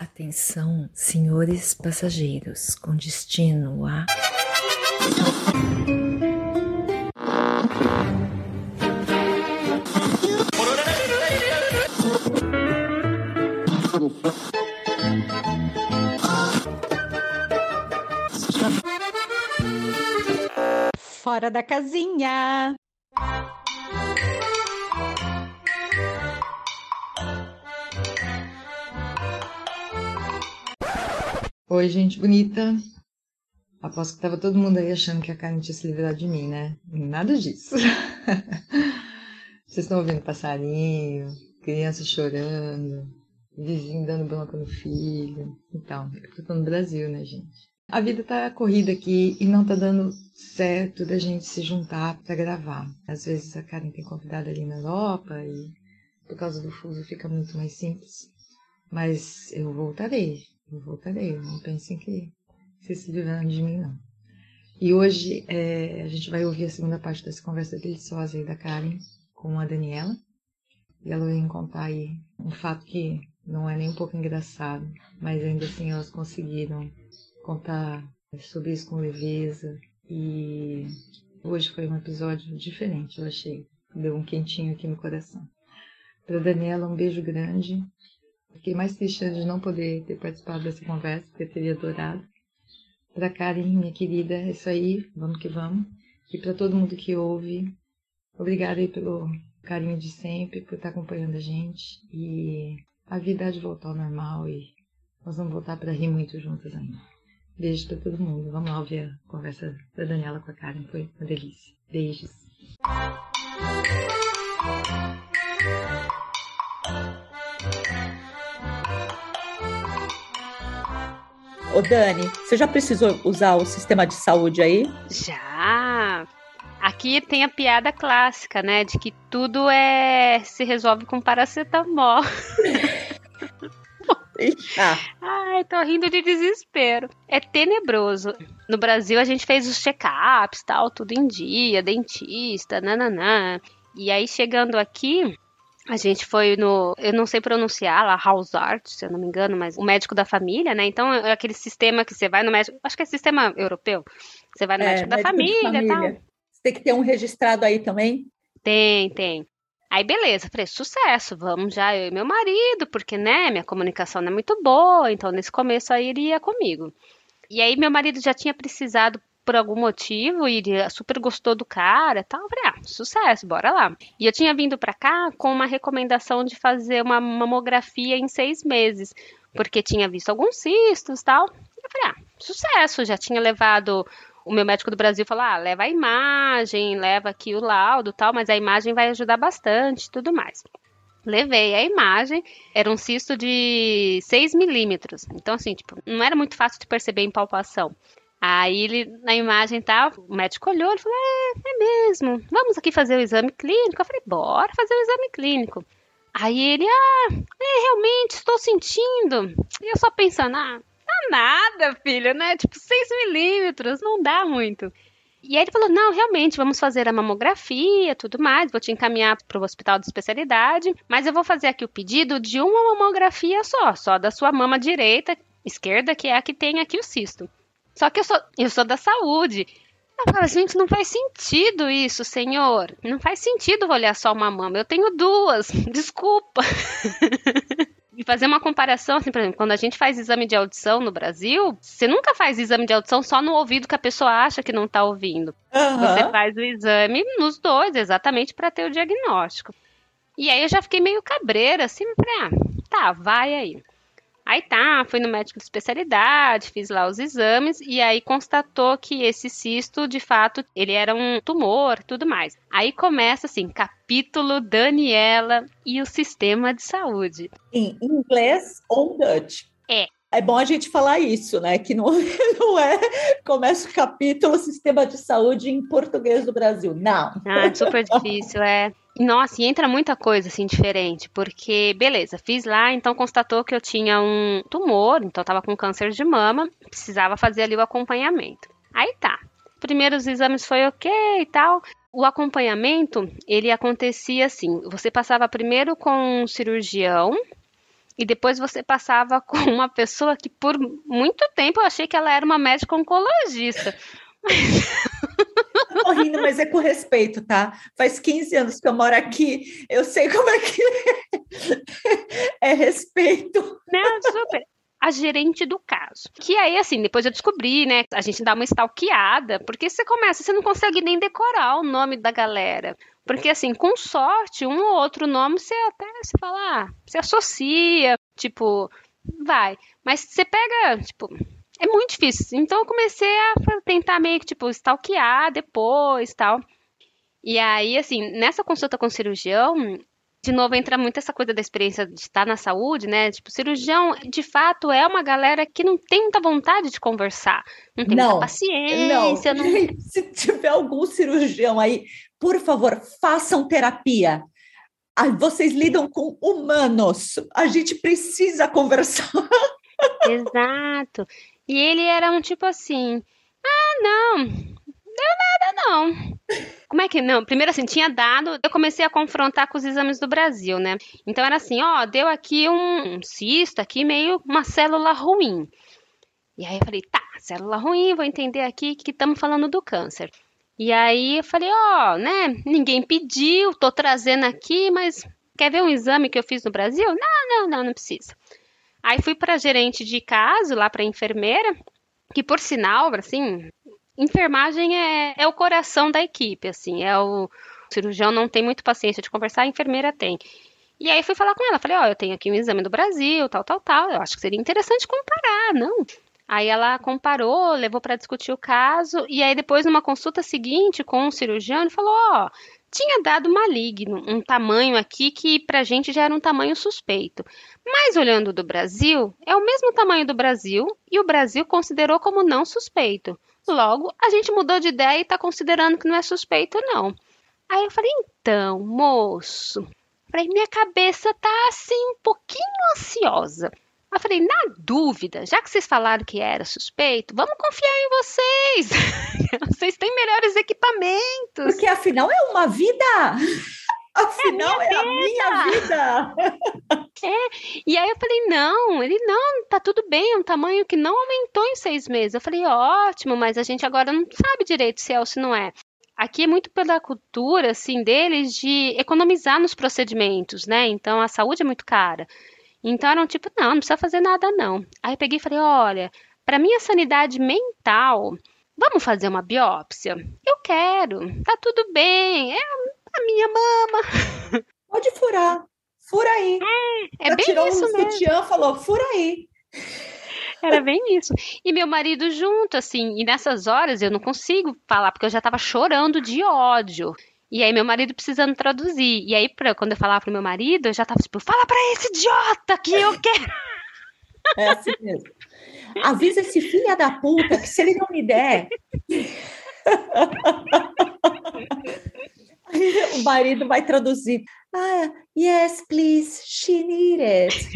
Atenção, senhores passageiros, com destino a. Fora da casinha. Oi, gente bonita. Aposto que tava todo mundo aí achando que a Karen tinha se livrado de mim, né? Nada disso. Vocês estão ouvindo passarinho, criança chorando, vizinho dando bronca no filho. Então, eu tô no Brasil, né, gente? A vida tá corrida aqui e não tá dando certo da gente se juntar para gravar. Às vezes a Karen tem convidado ali na Europa e por causa do fuso fica muito mais simples. Mas eu voltarei, eu voltarei. Não pensem que vocês se livraram de mim, não. E hoje é, a gente vai ouvir a segunda parte dessa conversa deliciosa aí da Karen com a Daniela. E ela vai contar aí um fato que não é nem um pouco engraçado, mas ainda assim elas conseguiram contar sobre isso com leveza. E hoje foi um episódio diferente, eu achei. Deu um quentinho aqui no coração. Para Daniela, um beijo grande. Fiquei mais triste de não poder ter participado dessa conversa, porque eu teria adorado. Para Karen, minha querida, é isso aí, vamos que vamos. E para todo mundo que ouve, obrigada aí pelo carinho de sempre, por estar acompanhando a gente. E a vida há de voltar ao normal e nós vamos voltar para rir muito juntas ainda. Beijo para todo mundo. Vamos lá ouvir a conversa da Daniela com a Karen, foi uma delícia. Beijos. Ô Dani, você já precisou usar o sistema de saúde aí? Já. Aqui tem a piada clássica, né? De que tudo é se resolve com paracetamol. ah. Ai, tô rindo de desespero. É tenebroso. No Brasil a gente fez os check-ups, tal, tudo em dia, dentista, nananã. E aí chegando aqui, a gente foi no, eu não sei pronunciar lá, Hausart, se eu não me engano, mas o médico da família, né? Então é aquele sistema que você vai no médico, acho que é sistema europeu. Você vai no É, médico da médico família, e tal. família. Você tem que ter um registrado aí também? Tem, tem. Aí, beleza, falei, sucesso, vamos já eu e meu marido, porque, né, minha comunicação não é muito boa, então nesse começo aí ele ia comigo. E aí meu marido já tinha precisado por algum motivo e super gostou do cara tal. Falei, ah, sucesso, bora lá. E eu tinha vindo pra cá com uma recomendação de fazer uma mamografia em seis meses, porque tinha visto alguns cistos tal. Eu falei, ah, sucesso, já tinha levado o meu médico do Brasil falou: ah, leva a imagem, leva aqui o laudo tal, mas a imagem vai ajudar bastante tudo mais. Levei a imagem, era um cisto de 6 milímetros. Então, assim, tipo, não era muito fácil de perceber em palpação. Aí ele, na imagem tal, o médico olhou e falou: é, é mesmo, vamos aqui fazer o exame clínico. Eu falei, bora fazer o exame clínico. Aí ele, ah, é, realmente, estou sentindo. E eu só pensando, ah, dá nada, filho, né? Tipo, 6 milímetros, não dá muito. E aí ele falou: não, realmente, vamos fazer a mamografia, tudo mais, vou te encaminhar para o hospital de especialidade, mas eu vou fazer aqui o pedido de uma mamografia só, só da sua mama direita, esquerda, que é a que tem aqui o cisto. Só que eu sou, eu sou da saúde. Eu falo, gente, não faz sentido isso, senhor. Não faz sentido olhar só uma mama. Eu tenho duas, desculpa. E fazer uma comparação, assim, por exemplo, quando a gente faz exame de audição no Brasil, você nunca faz exame de audição só no ouvido que a pessoa acha que não tá ouvindo. Você Aham. faz o exame nos dois, exatamente para ter o diagnóstico. E aí eu já fiquei meio cabreira, assim, falei, ah, tá, vai aí. Aí tá, fui no médico de especialidade, fiz lá os exames e aí constatou que esse cisto, de fato, ele era um tumor, tudo mais. Aí começa assim, capítulo Daniela e o sistema de saúde. Em inglês ou Dutch? É. É bom a gente falar isso, né? Que não, não é começa o capítulo Sistema de Saúde em Português do Brasil. Não. Ah, super difícil, é. Nossa, e entra muita coisa assim diferente, porque beleza, fiz lá, então constatou que eu tinha um tumor, então eu tava com câncer de mama, precisava fazer ali o acompanhamento. Aí tá. Primeiros exames foi ok e tal. O acompanhamento, ele acontecia assim, você passava primeiro com um cirurgião, e depois você passava com uma pessoa que por muito tempo eu achei que ela era uma médica oncologista. Tô rindo, mas é com respeito, tá? Faz 15 anos que eu moro aqui, eu sei como é que é, é respeito. Não, super a gerente do caso. Que aí, assim, depois eu descobri, né? A gente dá uma stalkeada, porque você começa, você não consegue nem decorar o nome da galera. Porque, assim, com sorte, um ou outro nome você até se fala, ah, você associa, tipo, vai. Mas você pega, tipo, é muito difícil. Então eu comecei a tentar meio que, tipo, stalkear depois tal. E aí, assim, nessa consulta com o cirurgião, de novo entra muito essa coisa da experiência de estar na saúde, né? Tipo, cirurgião, de fato, é uma galera que não tem muita vontade de conversar, não tem não, muita paciência. Não. não... Se tiver algum cirurgião aí, por favor, façam terapia. Ah, vocês lidam com humanos, a gente precisa conversar. Exato. E ele era um tipo assim: ah, não, nada não. Como é que não? Primeiro assim, tinha dado, eu comecei a confrontar com os exames do Brasil, né? Então era assim, ó, deu aqui um cisto, aqui meio uma célula ruim. E aí eu falei, tá, célula ruim, vou entender aqui que estamos falando do câncer. E aí eu falei, ó, né, ninguém pediu, tô trazendo aqui, mas quer ver um exame que eu fiz no Brasil? Não, não, não, não precisa. Aí fui para gerente de caso, lá para enfermeira, que por sinal, assim, enfermagem é, é o coração da equipe, assim, é o, o cirurgião não tem muito paciência de conversar, a enfermeira tem. E aí fui falar com ela, falei, ó, oh, eu tenho aqui um exame do Brasil, tal, tal, tal, eu acho que seria interessante comparar, não? Aí ela comparou, levou para discutir o caso, e aí depois numa consulta seguinte com o cirurgião, ele falou, ó, oh, tinha dado maligno, um tamanho aqui que pra gente já era um tamanho suspeito. Mas olhando do Brasil, é o mesmo tamanho do Brasil e o Brasil considerou como não suspeito. Logo, a gente mudou de ideia e está considerando que não é suspeito, não. Aí eu falei, então, moço, falei, minha cabeça tá assim um pouquinho ansiosa. Eu falei, na dúvida, já que vocês falaram que era suspeito, vamos confiar em vocês. vocês têm melhores equipamentos. Porque afinal é uma vida. Afinal, é, é a minha vida. É, e aí eu falei, não, ele não, tá tudo bem, é um tamanho que não aumentou em seis meses. Eu falei, ótimo, mas a gente agora não sabe direito se é ou se não é. Aqui é muito pela cultura, assim, deles de economizar nos procedimentos, né? Então a saúde é muito cara. Então eram tipo, não, não precisa fazer nada não. Aí eu peguei e falei, olha, para minha sanidade mental, vamos fazer uma biópsia? Eu quero, tá tudo bem, é a minha mama. Pode furar, fura aí. É, é bem tirou isso um mesmo. sutiã, falou, fura aí. Era bem isso. E meu marido junto, assim, e nessas horas eu não consigo falar, porque eu já tava chorando de ódio. E aí meu marido precisando traduzir. E aí, pra, quando eu falava pro meu marido, eu já tava tipo, fala pra esse idiota que eu quero. É assim mesmo. Avisa esse filho da puta que se ele não me der. o marido vai traduzir. Ah, yes, please, she need it.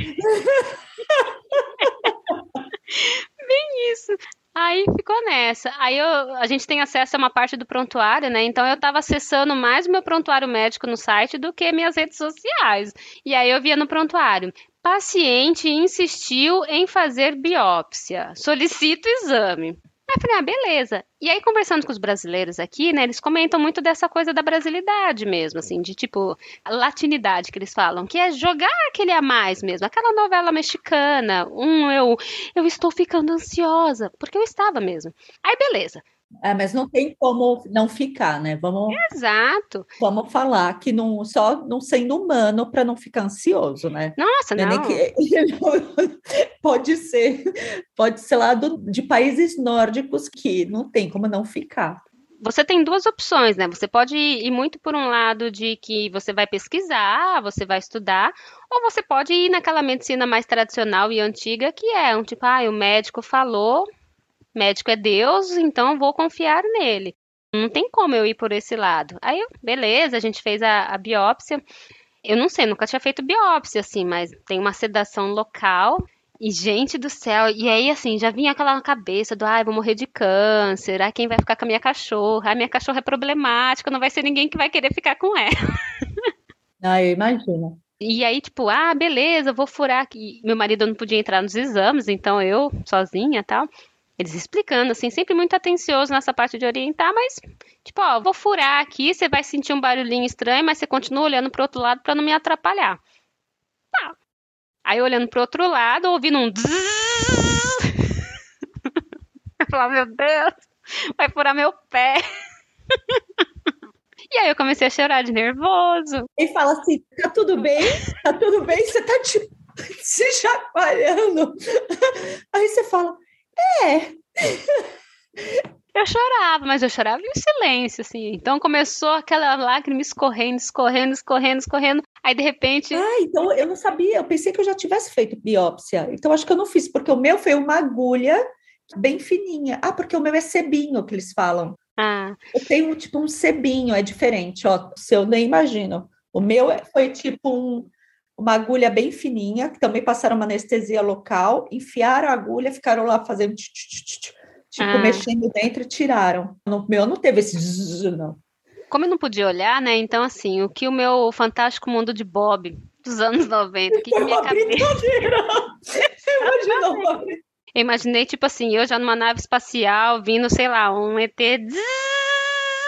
Bem isso. Aí ficou nessa. Aí eu, a gente tem acesso a uma parte do prontuário, né? Então eu estava acessando mais o meu prontuário médico no site do que minhas redes sociais. E aí eu via no prontuário: paciente insistiu em fazer biópsia. Solicito exame. Aí eu falei, ah, beleza. E aí, conversando com os brasileiros aqui, né, eles comentam muito dessa coisa da brasilidade mesmo, assim, de tipo, latinidade que eles falam, que é jogar aquele a mais mesmo, aquela novela mexicana, um eu, eu estou ficando ansiosa, porque eu estava mesmo. Aí, beleza. É, mas não tem como não ficar, né? Vamos, Exato. Vamos falar que não só não sendo humano para não ficar ansioso, né? Nossa, não. É não. Que, pode ser, pode ser lá do, de países nórdicos que não tem como não ficar. Você tem duas opções, né? Você pode ir muito por um lado de que você vai pesquisar, você vai estudar, ou você pode ir naquela medicina mais tradicional e antiga, que é um tipo, ah, o médico falou, médico é Deus, então vou confiar nele. Não tem como eu ir por esse lado. Aí, beleza, a gente fez a, a biópsia. Eu não sei, nunca tinha feito biópsia, assim, mas tem uma sedação local. E, gente do céu, e aí, assim, já vinha aquela cabeça do, ai, ah, vou morrer de câncer, ai, quem vai ficar com a minha cachorra? Ai, minha cachorra é problemática, não vai ser ninguém que vai querer ficar com ela. Ah, eu imagino. E aí, tipo, ah, beleza, vou furar aqui. Meu marido não podia entrar nos exames, então eu, sozinha tal. Eles explicando, assim, sempre muito atencioso nessa parte de orientar, mas, tipo, ó, vou furar aqui, você vai sentir um barulhinho estranho, mas você continua olhando pro outro lado para não me atrapalhar. Tá. Aí olhando pro outro lado, ouvindo um Eu falava, meu Deus, vai furar meu pé. E aí eu comecei a chorar de nervoso. E fala assim: tá tudo bem? Tá tudo bem? Você tá tipo, se chacoalhando. Aí você fala: é. Eu chorava, mas eu chorava em silêncio, assim. Então começou aquela lágrima escorrendo, escorrendo, escorrendo, escorrendo. Aí de repente. Ah, então eu não sabia. Eu pensei que eu já tivesse feito biópsia. Então acho que eu não fiz, porque o meu foi uma agulha bem fininha. Ah, porque o meu é sebinho que eles falam. Ah. Eu tenho tipo um sebinho, é diferente, ó. O seu nem imagino. O meu é, foi tipo um, uma agulha bem fininha, que também passaram uma anestesia local, enfiaram a agulha, ficaram lá fazendo tipo ah. mexendo dentro e tiraram. No meu não teve esse zzz, não. Como eu não podia olhar, né? Então, assim, o que o meu fantástico mundo de Bob dos anos 90, que, que minha cabeça. Imaginou, eu imaginei, tipo assim, eu já numa nave espacial, vindo, sei lá, um ET.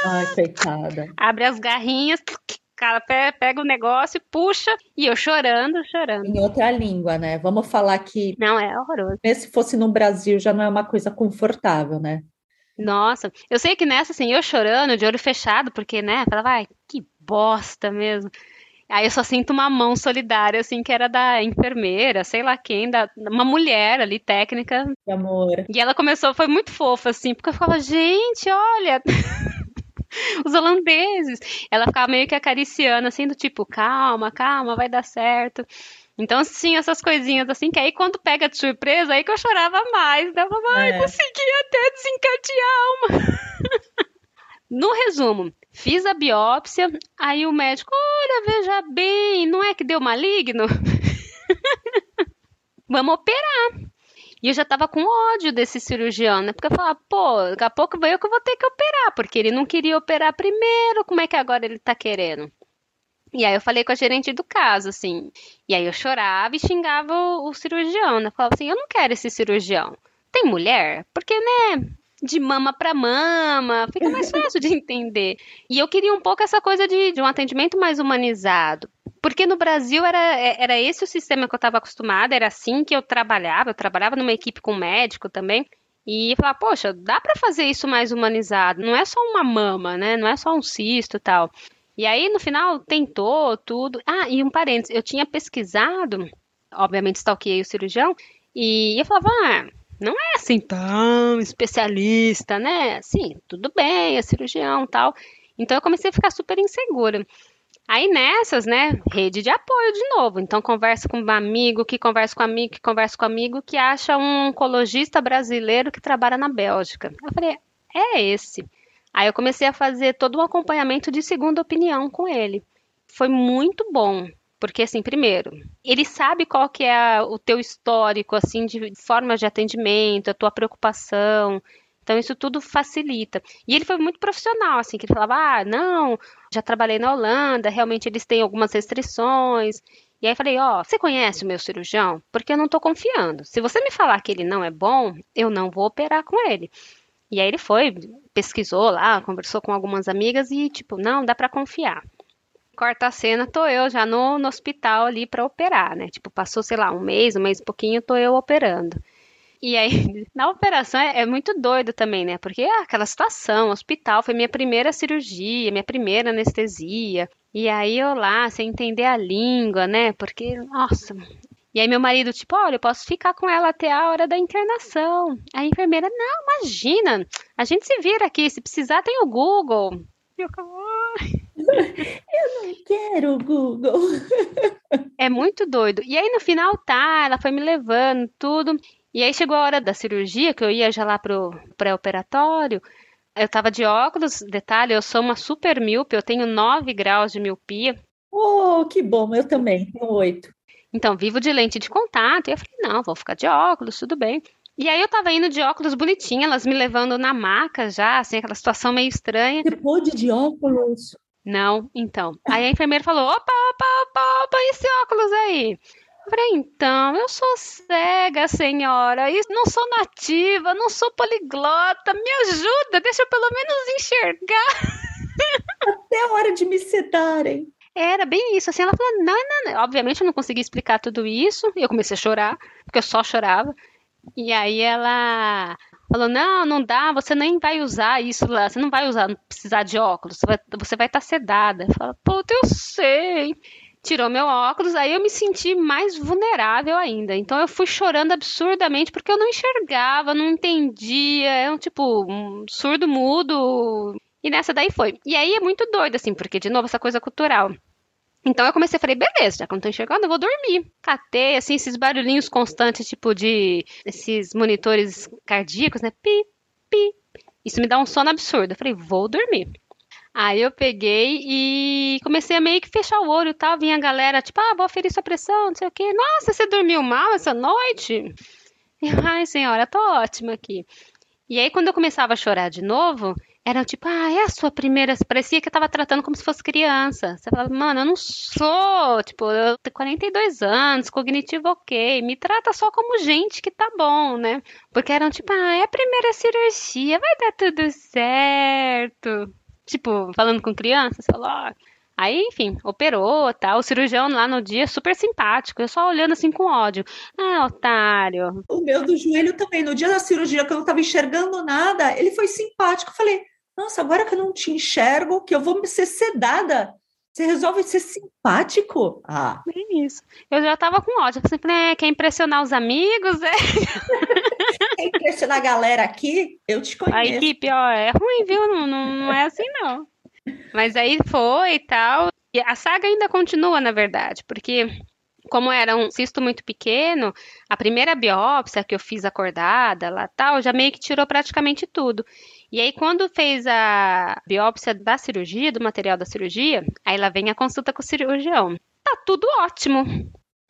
Ai, coitada. Abre as garrinhas, cara pega o negócio, puxa, e eu chorando, chorando. Em outra língua, né? Vamos falar que. Não, é horroroso. Se fosse no Brasil, já não é uma coisa confortável, né? Nossa, eu sei que nessa, assim, eu chorando, de olho fechado, porque, né, falava, ai, que bosta mesmo. Aí eu só sinto uma mão solidária, assim, que era da enfermeira, sei lá quem, da, uma mulher ali, técnica. Que amor. E ela começou, foi muito fofa, assim, porque eu ficava, gente, olha. Os holandeses. Ela ficava meio que acariciando, assim, do tipo, calma, calma, vai dar certo. Então, sim, essas coisinhas assim, que aí quando pega de surpresa, aí que eu chorava mais. Né? Eu falava, ai, é. consegui até desencadear uma. no resumo, Fiz a biópsia, aí o médico, olha, veja bem, não é que deu maligno? Vamos operar. E eu já tava com ódio desse cirurgião, né? Porque eu falava, pô, daqui a pouco eu que vou ter que operar, porque ele não queria operar primeiro, como é que agora ele tá querendo? E aí eu falei com a gerente do caso, assim. E aí eu chorava e xingava o, o cirurgião, né? Falava assim, eu não quero esse cirurgião. Tem mulher? Porque, né? De mama para mama, fica mais fácil de entender. E eu queria um pouco essa coisa de, de um atendimento mais humanizado. Porque no Brasil era, é, era esse o sistema que eu estava acostumada, era assim que eu trabalhava. Eu trabalhava numa equipe com médico também. E eu falava, poxa, dá para fazer isso mais humanizado. Não é só uma mama, né? Não é só um cisto tal. E aí, no final, tentou tudo. Ah, e um parênteses, eu tinha pesquisado, obviamente stalkeei o cirurgião, e eu falava, ah, não é assim tão especialista, né? Assim, tudo bem, é cirurgião tal. Então eu comecei a ficar super insegura. Aí nessas, né, rede de apoio de novo. Então conversa com um amigo, que conversa com amigo, que conversa com amigo, que acha um oncologista brasileiro que trabalha na Bélgica. Eu falei, é esse. Aí eu comecei a fazer todo um acompanhamento de segunda opinião com ele. Foi muito bom. Porque, assim, primeiro, ele sabe qual que é o teu histórico, assim, de forma de atendimento, a tua preocupação. Então, isso tudo facilita. E ele foi muito profissional, assim, que ele falava, ah, não, já trabalhei na Holanda, realmente eles têm algumas restrições. E aí falei, ó, oh, você conhece o meu cirurgião? Porque eu não tô confiando. Se você me falar que ele não é bom, eu não vou operar com ele. E aí ele foi, pesquisou lá, conversou com algumas amigas e, tipo, não, dá para confiar corta a cena, tô eu já no, no hospital ali para operar, né? Tipo, passou, sei lá, um mês, um mês e pouquinho, tô eu operando. E aí, na operação é, é, muito doido também, né? Porque é aquela situação, hospital, foi minha primeira cirurgia, minha primeira anestesia. E aí eu lá, sem entender a língua, né? Porque, nossa. E aí meu marido, tipo, olha, eu posso ficar com ela até a hora da internação. A enfermeira, não, imagina, a gente se vira aqui, se precisar tem o Google. E eu, eu não quero Google. É muito doido. E aí no final tá, ela foi me levando tudo. E aí chegou a hora da cirurgia, que eu ia já lá pro pré-operatório. Eu tava de óculos, detalhe, eu sou uma super míope, eu tenho 9 graus de miopia. Oh, que bom, eu também, tenho 8. Então, vivo de lente de contato. E eu falei, não, vou ficar de óculos, tudo bem. E aí eu tava indo de óculos bonitinha, elas me levando na maca já, assim, aquela situação meio estranha. Você pôde de óculos? Não, então. Aí a enfermeira falou: opa, opa, opa, opa, esse óculos aí? Eu falei, então, eu sou cega, senhora, e não sou nativa, não sou poliglota, me ajuda, deixa eu pelo menos enxergar. Até a hora de me sedarem. Era bem isso, assim, ela falou, não, não, não. Obviamente eu não consegui explicar tudo isso, e eu comecei a chorar, porque eu só chorava. E aí ela falou: não, não dá, você nem vai usar isso lá, você não vai usar, não precisar de óculos, você vai estar tá sedada. Fala, puta, eu sei. Tirou meu óculos, aí eu me senti mais vulnerável ainda. Então eu fui chorando absurdamente porque eu não enxergava, não entendia, é um tipo um surdo mudo. E nessa daí foi. E aí é muito doido, assim, porque, de novo, essa coisa cultural. Então eu comecei a falei, beleza, já que eu não tô enxergando, eu vou dormir. Catei, assim, esses barulhinhos constantes, tipo de esses monitores cardíacos, né? Pi, pi. Isso me dá um sono absurdo. Eu falei, vou dormir. Aí eu peguei e comecei a meio que fechar o olho e tal. Vinha a galera, tipo, ah, vou aferir sua pressão, não sei o quê. Nossa, você dormiu mal essa noite? Ai, senhora, tô ótima aqui. E aí, quando eu começava a chorar de novo, era tipo, ah, é a sua primeira. Parecia que eu tava tratando como se fosse criança. Você falava, mano, eu não sou. Tipo, eu tenho 42 anos, cognitivo ok. Me trata só como gente que tá bom, né? Porque eram tipo, ah, é a primeira cirurgia, vai dar tudo certo. Tipo, falando com criança, você falou, ó. Aí, enfim, operou, tá? O cirurgião lá no dia super simpático, eu só olhando assim com ódio. Ah, otário. O meu do joelho também, no dia da cirurgia, que eu não tava enxergando nada, ele foi simpático. Eu falei, nossa, agora que eu não te enxergo, que eu vou me ser sedada, você resolve ser simpático? Ah. É isso. Eu já tava com ódio. Eu falei, é, quer impressionar os amigos? É. quer impressionar a galera aqui? Eu te conheço. A equipe, ó, é ruim, viu? Não, não, não é assim, não. Mas aí foi e tal. E a saga ainda continua, na verdade, porque como era um cisto muito pequeno, a primeira biópsia que eu fiz acordada lá tal, já meio que tirou praticamente tudo. E aí, quando fez a biópsia da cirurgia, do material da cirurgia, aí lá vem a consulta com o cirurgião. Tá tudo ótimo.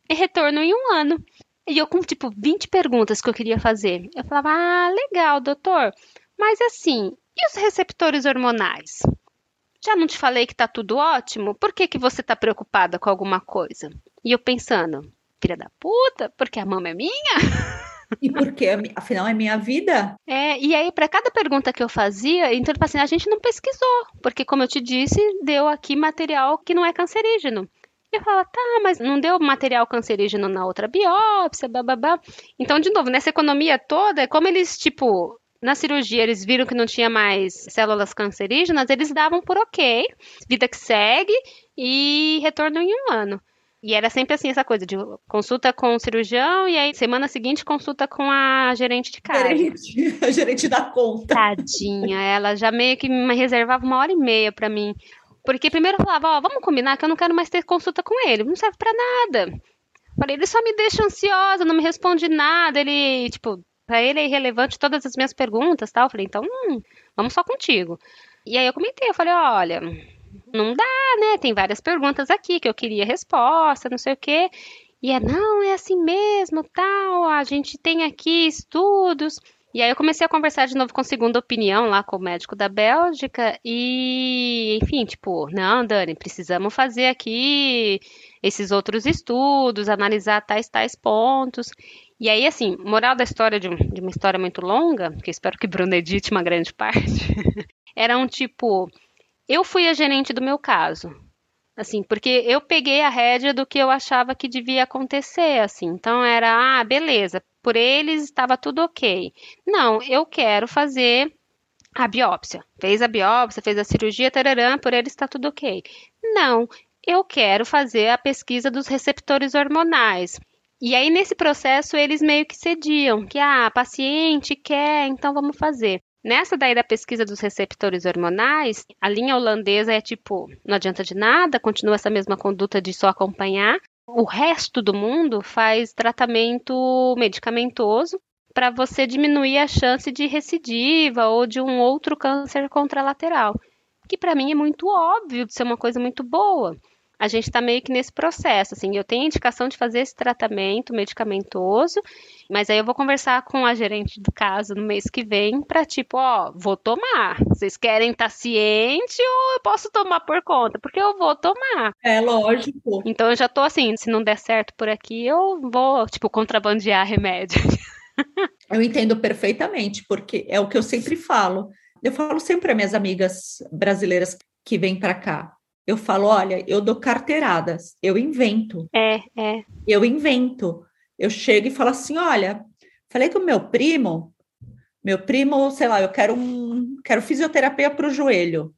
E retorno em um ano. E eu com, tipo, 20 perguntas que eu queria fazer. Eu falava, ah, legal, doutor. Mas assim, e os receptores hormonais? Já não te falei que tá tudo ótimo? Por que, que você tá preocupada com alguma coisa? E eu pensando, filha da puta, porque a mama é minha? E porque, afinal, é minha vida. É, e aí, para cada pergunta que eu fazia, então, assim, a gente não pesquisou, porque, como eu te disse, deu aqui material que não é cancerígeno. Eu falo, tá, mas não deu material cancerígeno na outra biópsia, bababá. Então, de novo, nessa economia toda, é como eles, tipo, na cirurgia eles viram que não tinha mais células cancerígenas, eles davam por ok, vida que segue e retorno em um ano. E era sempre assim, essa coisa de consulta com o cirurgião e aí semana seguinte consulta com a gerente de casa. Gerente, a gerente da conta. Tadinha, ela já meio que me reservava uma hora e meia para mim. Porque primeiro eu falava, ó, vamos combinar que eu não quero mais ter consulta com ele, não serve para nada. Falei, ele só me deixa ansiosa, não me responde nada, ele, tipo, para ele é irrelevante todas as minhas perguntas, tal. Eu falei, então, hum, vamos só contigo. E aí eu comentei, eu falei, olha, não dá, né? Tem várias perguntas aqui que eu queria resposta, não sei o quê. E é, não, é assim mesmo, tal, a gente tem aqui estudos. E aí eu comecei a conversar de novo com segunda opinião lá com o médico da Bélgica e, enfim, tipo, não, Dani, precisamos fazer aqui esses outros estudos, analisar tais tais pontos. E aí, assim, moral da história de, de uma história muito longa, que espero que Bruno edite uma grande parte, era um tipo, eu fui a gerente do meu caso. Assim, porque eu peguei a rédea do que eu achava que devia acontecer, assim. Então era, ah, beleza, por eles estava tudo ok. Não, eu quero fazer a biópsia. Fez a biópsia, fez a cirurgia, tararã, por eles está tudo ok. Não, eu quero fazer a pesquisa dos receptores hormonais. E aí, nesse processo, eles meio que cediam, que ah, a paciente quer, então vamos fazer. Nessa daí da pesquisa dos receptores hormonais, a linha holandesa é tipo, não adianta de nada, continua essa mesma conduta de só acompanhar. O resto do mundo faz tratamento medicamentoso para você diminuir a chance de recidiva ou de um outro câncer contralateral, que para mim é muito óbvio de ser uma coisa muito boa. A gente está meio que nesse processo, assim, eu tenho indicação de fazer esse tratamento medicamentoso, mas aí eu vou conversar com a gerente do caso no mês que vem para tipo, ó, vou tomar. Vocês querem estar tá ciente ou eu posso tomar por conta? Porque eu vou tomar. É lógico. Então eu já tô assim, se não der certo por aqui, eu vou, tipo, contrabandear remédio. eu entendo perfeitamente, porque é o que eu sempre falo. Eu falo sempre para minhas amigas brasileiras que vêm para cá eu falo, olha, eu dou carteiradas, eu invento. É, é. Eu invento. Eu chego e falo assim, olha, falei com o meu primo, meu primo, sei lá, eu quero um, quero fisioterapia para o joelho.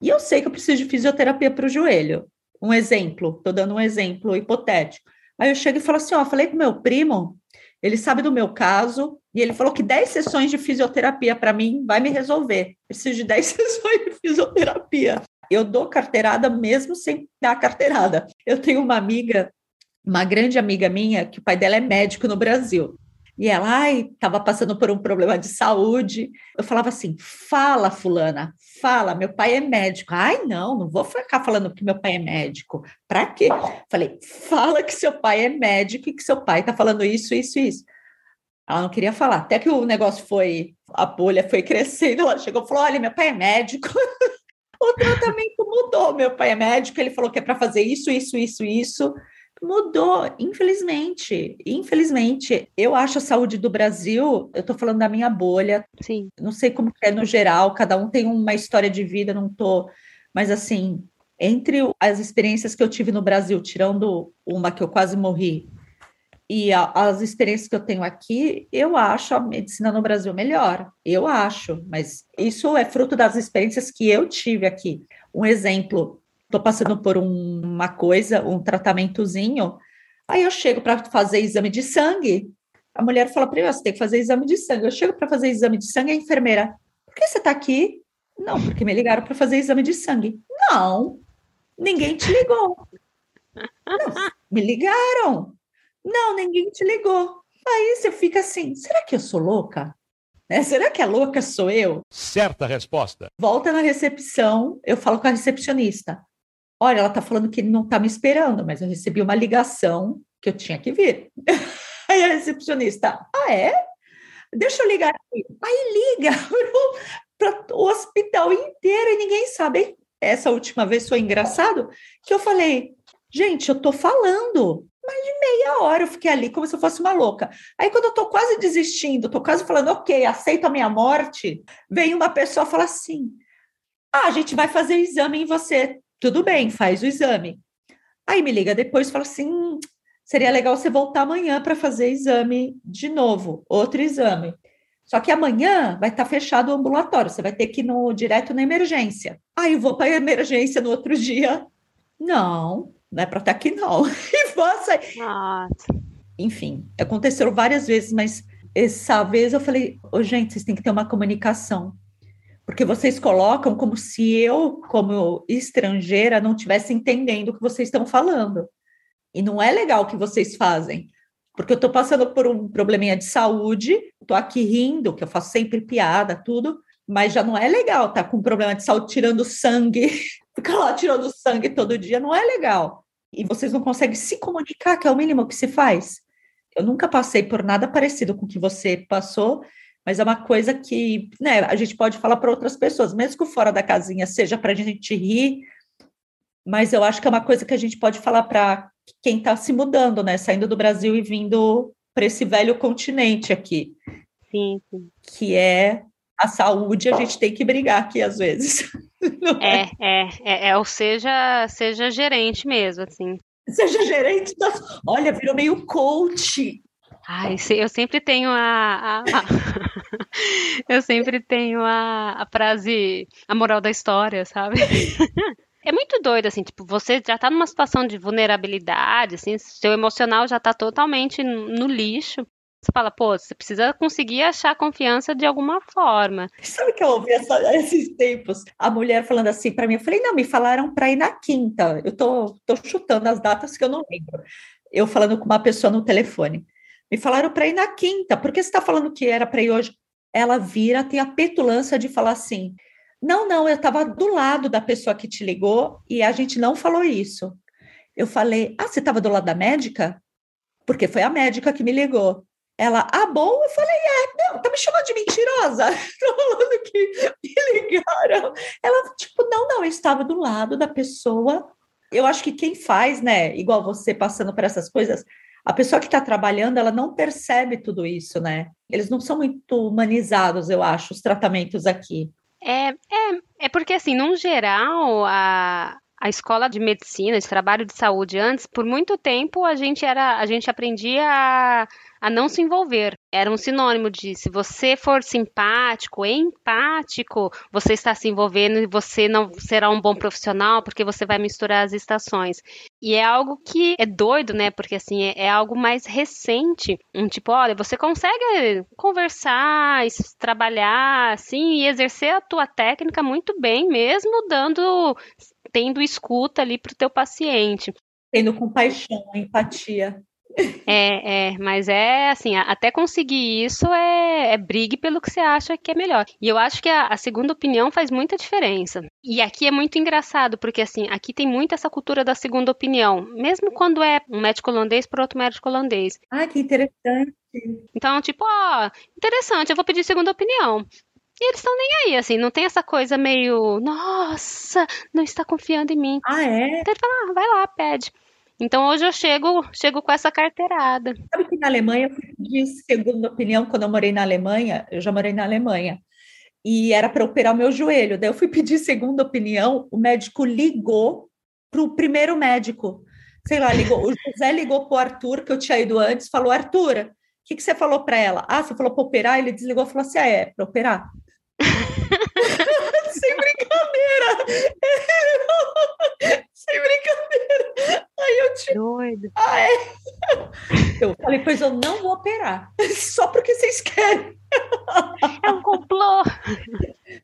E eu sei que eu preciso de fisioterapia para o joelho. Um exemplo, estou dando um exemplo hipotético. Aí eu chego e falo assim, ó, falei com meu primo, ele sabe do meu caso, e ele falou que 10 sessões de fisioterapia para mim vai me resolver. Preciso de 10 sessões de fisioterapia. Eu dou carteirada mesmo sem dar carteirada. Eu tenho uma amiga, uma grande amiga minha, que o pai dela é médico no Brasil. E ela, ai, estava passando por um problema de saúde. Eu falava assim: fala, Fulana, fala, meu pai é médico. Ai, não, não vou ficar falando que meu pai é médico. Para quê? Falei: fala que seu pai é médico e que seu pai está falando isso, isso, isso. Ela não queria falar. Até que o negócio foi, a bolha foi crescendo, ela chegou e falou: olha, meu pai é médico. o tratamento mudou. Meu pai é médico, ele falou que é para fazer isso, isso, isso, isso. Mudou, infelizmente. Infelizmente, eu acho a saúde do Brasil, eu estou falando da minha bolha. Sim. Não sei como é no geral, cada um tem uma história de vida, não tô, mas assim, entre as experiências que eu tive no Brasil, tirando uma que eu quase morri, e a, as experiências que eu tenho aqui, eu acho a medicina no Brasil melhor. Eu acho, mas isso é fruto das experiências que eu tive aqui. Um exemplo, estou passando por um, uma coisa, um tratamentozinho, aí eu chego para fazer exame de sangue, a mulher fala para mim, você tem que fazer exame de sangue. Eu chego para fazer exame de sangue, a enfermeira, por que você está aqui? Não, porque me ligaram para fazer exame de sangue. Não, ninguém te ligou. Não, me ligaram. Não, ninguém te ligou. Aí você fica assim: será que eu sou louca? Né? Será que a louca sou eu? Certa resposta. Volta na recepção, eu falo com a recepcionista. Olha, ela está falando que não está me esperando, mas eu recebi uma ligação que eu tinha que vir. Aí a recepcionista, ah, é? Deixa eu ligar aqui. Aí liga para o hospital inteiro e ninguém sabe. Essa última vez foi engraçado que eu falei, gente, eu estou falando mais de meia hora eu fiquei ali como se eu fosse uma louca. Aí, quando eu estou quase desistindo, estou quase falando, ok, aceito a minha morte, vem uma pessoa e fala assim: ah, a gente vai fazer exame em você. Tudo bem, faz o exame. Aí me liga depois e fala assim: hum, seria legal você voltar amanhã para fazer exame de novo, outro exame. Só que amanhã vai estar tá fechado o ambulatório, você vai ter que ir no, direto na emergência. Aí eu vou para a emergência no outro dia. Não, não é para estar aqui, não. E você. Enfim, aconteceu várias vezes, mas essa vez eu falei, oh, gente, vocês têm que ter uma comunicação. Porque vocês colocam como se eu, como estrangeira, não estivesse entendendo o que vocês estão falando. E não é legal o que vocês fazem. Porque eu estou passando por um probleminha de saúde, estou aqui rindo, que eu faço sempre piada, tudo, mas já não é legal tá com um problema de saúde tirando sangue, ficar lá tirando sangue todo dia, não é legal e vocês não conseguem se comunicar, que é o mínimo que se faz. Eu nunca passei por nada parecido com o que você passou, mas é uma coisa que né, a gente pode falar para outras pessoas, mesmo que fora da casinha seja para a gente rir, mas eu acho que é uma coisa que a gente pode falar para quem está se mudando, né, saindo do Brasil e vindo para esse velho continente aqui. Sim, sim. Que é a saúde, a gente tem que brigar aqui às vezes. É, é, é, é, ou seja, seja gerente mesmo, assim. Seja gerente das. Olha, virou meio coach. Ai, eu sempre tenho a, a... eu sempre tenho a, a frase, a moral da história, sabe? É muito doido, assim, tipo, você já tá numa situação de vulnerabilidade, assim, seu emocional já tá totalmente no lixo. Você fala, pô, você precisa conseguir achar confiança de alguma forma. Sabe que eu ouvi essa, esses tempos? A mulher falando assim para mim, eu falei, não, me falaram para ir na quinta. Eu tô, tô chutando as datas que eu não lembro. Eu falando com uma pessoa no telefone. Me falaram para ir na quinta, por que você está falando que era para ir hoje? Ela vira, tem a petulância de falar assim: não, não, eu estava do lado da pessoa que te ligou e a gente não falou isso. Eu falei: Ah, você estava do lado da médica? Porque foi a médica que me ligou. Ela, ah, bom? Eu falei, é, não, tá me chamando de mentirosa? Tô falando que me ligaram. Ela, tipo, não, não, eu estava do lado da pessoa. Eu acho que quem faz, né, igual você passando por essas coisas, a pessoa que está trabalhando, ela não percebe tudo isso, né? Eles não são muito humanizados, eu acho, os tratamentos aqui. É, é, é porque, assim, num geral, a, a escola de medicina, de trabalho de saúde antes, por muito tempo a gente era, a gente aprendia a a não se envolver. Era um sinônimo de se você for simpático, empático, você está se envolvendo e você não será um bom profissional porque você vai misturar as estações. E é algo que é doido, né? Porque assim, é, é algo mais recente. Um tipo, olha, você consegue conversar, trabalhar assim e exercer a tua técnica muito bem, mesmo dando tendo escuta ali para o teu paciente. Tendo compaixão, empatia. É, é, mas é assim, até conseguir isso é, é brigue pelo que você acha que é melhor. E eu acho que a, a, segunda opinião faz muita diferença. E aqui é muito engraçado, porque assim, aqui tem muito essa cultura da segunda opinião, mesmo quando é um médico holandês para outro médico holandês. Ah, que interessante. Então, tipo, ó, interessante, eu vou pedir segunda opinião. E eles estão nem aí, assim, não tem essa coisa meio, nossa, não está confiando em mim. Ah, é? Então ele fala, ah, vai lá, pede. Então hoje eu chego, chego com essa carteirada. Sabe que na Alemanha, eu pedi segunda opinião, quando eu morei na Alemanha, eu já morei na Alemanha, e era para operar o meu joelho. Daí eu fui pedir segunda opinião, o médico ligou para o primeiro médico. Sei lá, ligou, o José ligou para o Arthur, que eu tinha ido antes, falou: Arthur, o que, que você falou para ela? Ah, você falou para operar? Ele desligou e falou assim: ah, é, para operar. Sem brincadeira! Sem brincadeira! Aí eu te. Doido. Ah, é? Eu falei, pois eu não vou operar. Só porque vocês querem. É um complô.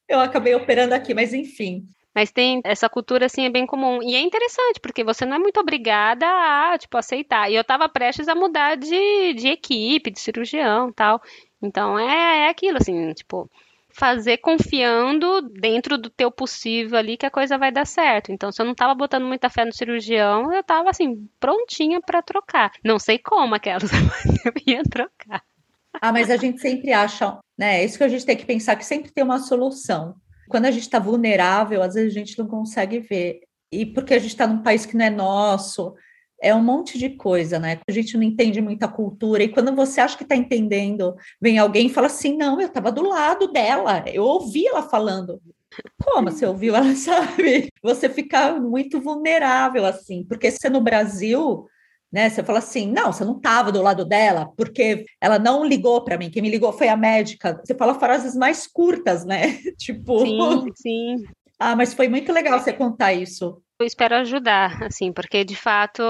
Eu acabei operando aqui, mas enfim. Mas tem essa cultura assim é bem comum e é interessante porque você não é muito obrigada a tipo aceitar. E eu estava prestes a mudar de, de equipe, de cirurgião, tal. Então é, é aquilo assim, tipo, fazer confiando dentro do teu possível ali que a coisa vai dar certo. Então, se eu não tava botando muita fé no cirurgião, eu tava assim, prontinha para trocar. Não sei como aquelas, mas eu ia trocar. Ah, mas a gente sempre acha, né? É isso que a gente tem que pensar que sempre tem uma solução. Quando a gente está vulnerável, às vezes a gente não consegue ver. E porque a gente está num país que não é nosso, é um monte de coisa, né? A gente não entende muita cultura, e quando você acha que está entendendo, vem alguém e fala assim: não, eu estava do lado dela, eu ouvi ela falando. Como você ouviu ela, sabe? Você fica muito vulnerável, assim, porque se no Brasil, né, você fala assim: não, você não estava do lado dela, porque ela não ligou para mim, quem me ligou foi a médica. Você fala frases mais curtas, né? tipo. Sim, sim. Ah, mas foi muito legal você contar isso. Eu espero ajudar, assim, porque de fato,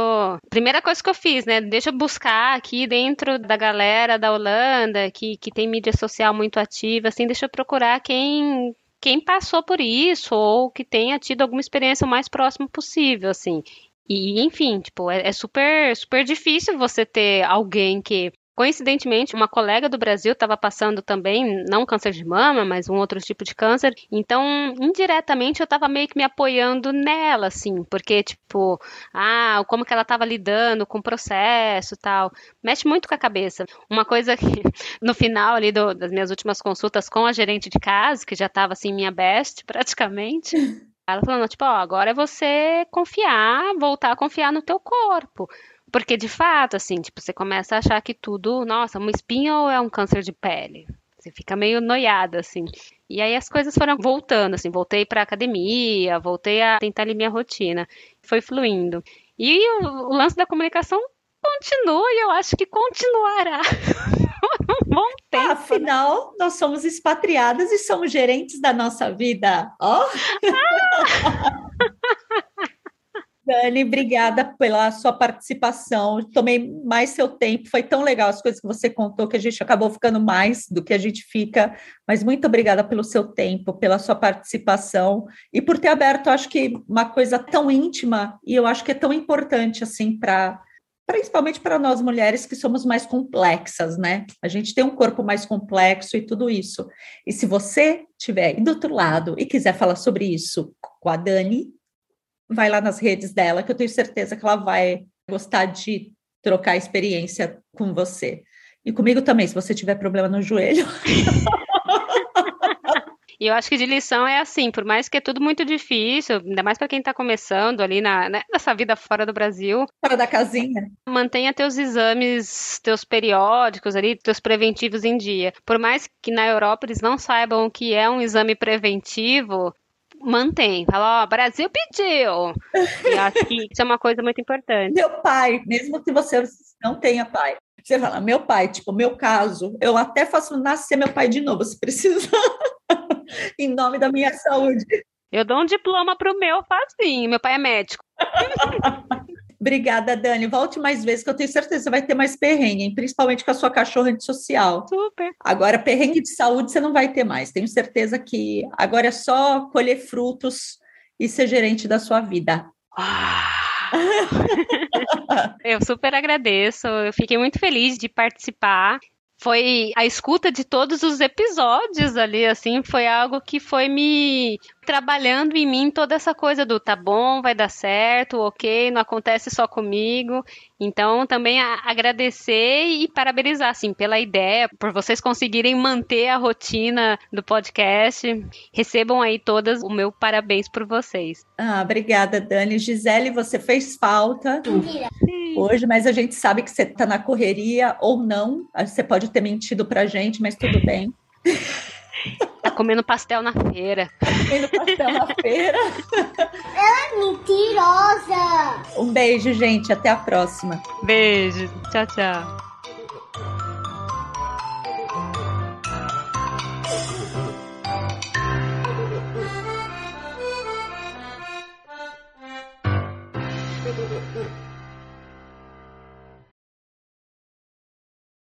primeira coisa que eu fiz, né? Deixa eu buscar aqui dentro da galera da Holanda, que, que tem mídia social muito ativa, assim, deixa eu procurar quem quem passou por isso ou que tenha tido alguma experiência o mais próximo possível, assim. E, enfim, tipo, é, é, super, super difícil você ter alguém que Coincidentemente, uma colega do Brasil estava passando também, não câncer de mama, mas um outro tipo de câncer. Então, indiretamente, eu estava meio que me apoiando nela, assim, porque, tipo, ah, como que ela estava lidando com o processo tal. Mexe muito com a cabeça. Uma coisa que, no final ali do, das minhas últimas consultas com a gerente de casa, que já estava, assim, minha best, praticamente. Ela falou, tipo, ó, agora é você confiar, voltar a confiar no teu corpo. Porque, de fato, assim, tipo, você começa a achar que tudo, nossa, uma espinha ou é um câncer de pele? Você fica meio noiada, assim. E aí as coisas foram voltando, assim, voltei para academia, voltei a tentar ali minha rotina. Foi fluindo. E o, o lance da comunicação continua e eu acho que continuará por um bom tempo. Né? Afinal, nós somos expatriadas e somos gerentes da nossa vida. Ó! Oh. Ah! Dani, obrigada pela sua participação. Tomei mais seu tempo, foi tão legal as coisas que você contou que a gente acabou ficando mais do que a gente fica. Mas muito obrigada pelo seu tempo, pela sua participação e por ter aberto, acho que uma coisa tão íntima e eu acho que é tão importante assim para principalmente para nós mulheres que somos mais complexas, né? A gente tem um corpo mais complexo e tudo isso. E se você estiver aí do outro lado e quiser falar sobre isso com a Dani, vai lá nas redes dela, que eu tenho certeza que ela vai gostar de trocar experiência com você. E comigo também, se você tiver problema no joelho. E eu acho que de lição é assim, por mais que é tudo muito difícil, ainda mais para quem está começando ali na, né, nessa vida fora do Brasil. Fora da casinha. Mantenha teus exames, teus periódicos ali, teus preventivos em dia. Por mais que na Europa eles não saibam o que é um exame preventivo, mantém. Fala, ó, Brasil pediu. E acho que isso é uma coisa muito importante. Meu pai, mesmo que você não tenha pai, você fala, meu pai, tipo, meu caso, eu até faço nascer meu pai de novo, se precisar, em nome da minha saúde. Eu dou um diploma pro meu facinho, meu pai é médico. Obrigada, Dani. Volte mais vezes, que eu tenho certeza que você vai ter mais perrengue, principalmente com a sua cachorra antissocial. Super. Agora, perrengue de saúde você não vai ter mais. Tenho certeza que agora é só colher frutos e ser gerente da sua vida. Ah. eu super agradeço. Eu fiquei muito feliz de participar foi a escuta de todos os episódios ali, assim, foi algo que foi me trabalhando em mim toda essa coisa do tá bom, vai dar certo, ok, não acontece só comigo. Então, também agradecer e parabenizar, assim, pela ideia, por vocês conseguirem manter a rotina do podcast. Recebam aí todas o meu parabéns por vocês. Ah, obrigada, Dani. Gisele, você fez falta hoje, mas a gente sabe que você está na correria ou não. Você pode ter mentido pra gente, mas tudo bem. Tá comendo pastel na feira. Tá comendo pastel na feira. Ela é mentirosa. Um beijo, gente. Até a próxima. Beijo. Tchau, tchau.